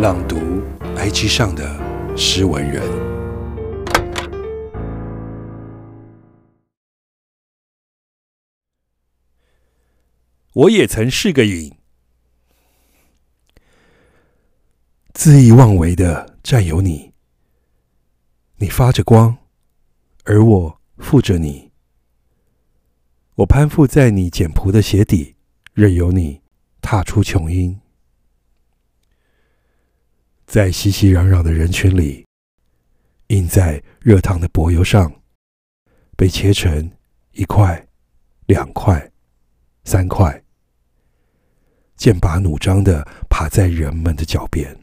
朗读 IG 上的诗文人。我也曾是个影，恣意妄为的占有你。你发着光，而我附着你。我攀附在你简朴的鞋底，任由你踏出琼英。在熙熙攘攘的人群里，印在热烫的柏油上，被切成一块、两块、三块，剑拔弩张地爬在人们的脚边。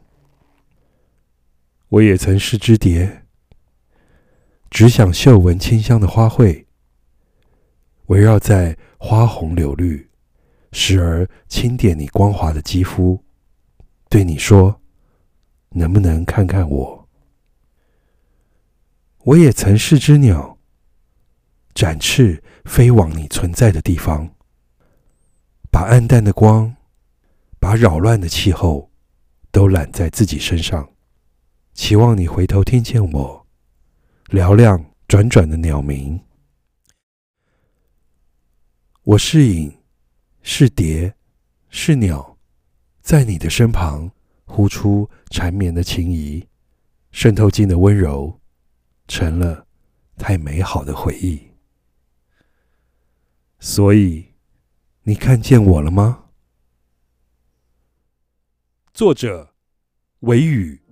我也曾是只蝶，只想嗅闻清香的花卉，围绕在花红柳绿，时而轻点你光滑的肌肤，对你说。能不能看看我？我也曾是只鸟，展翅飞往你存在的地方，把暗淡的光，把扰乱的气候，都揽在自己身上，期望你回头听见我嘹亮转转的鸟鸣。我是影，是蝶，是鸟，在你的身旁。呼出缠绵的情谊，渗透进的温柔，成了太美好的回忆。所以，你看见我了吗？作者：韦宇。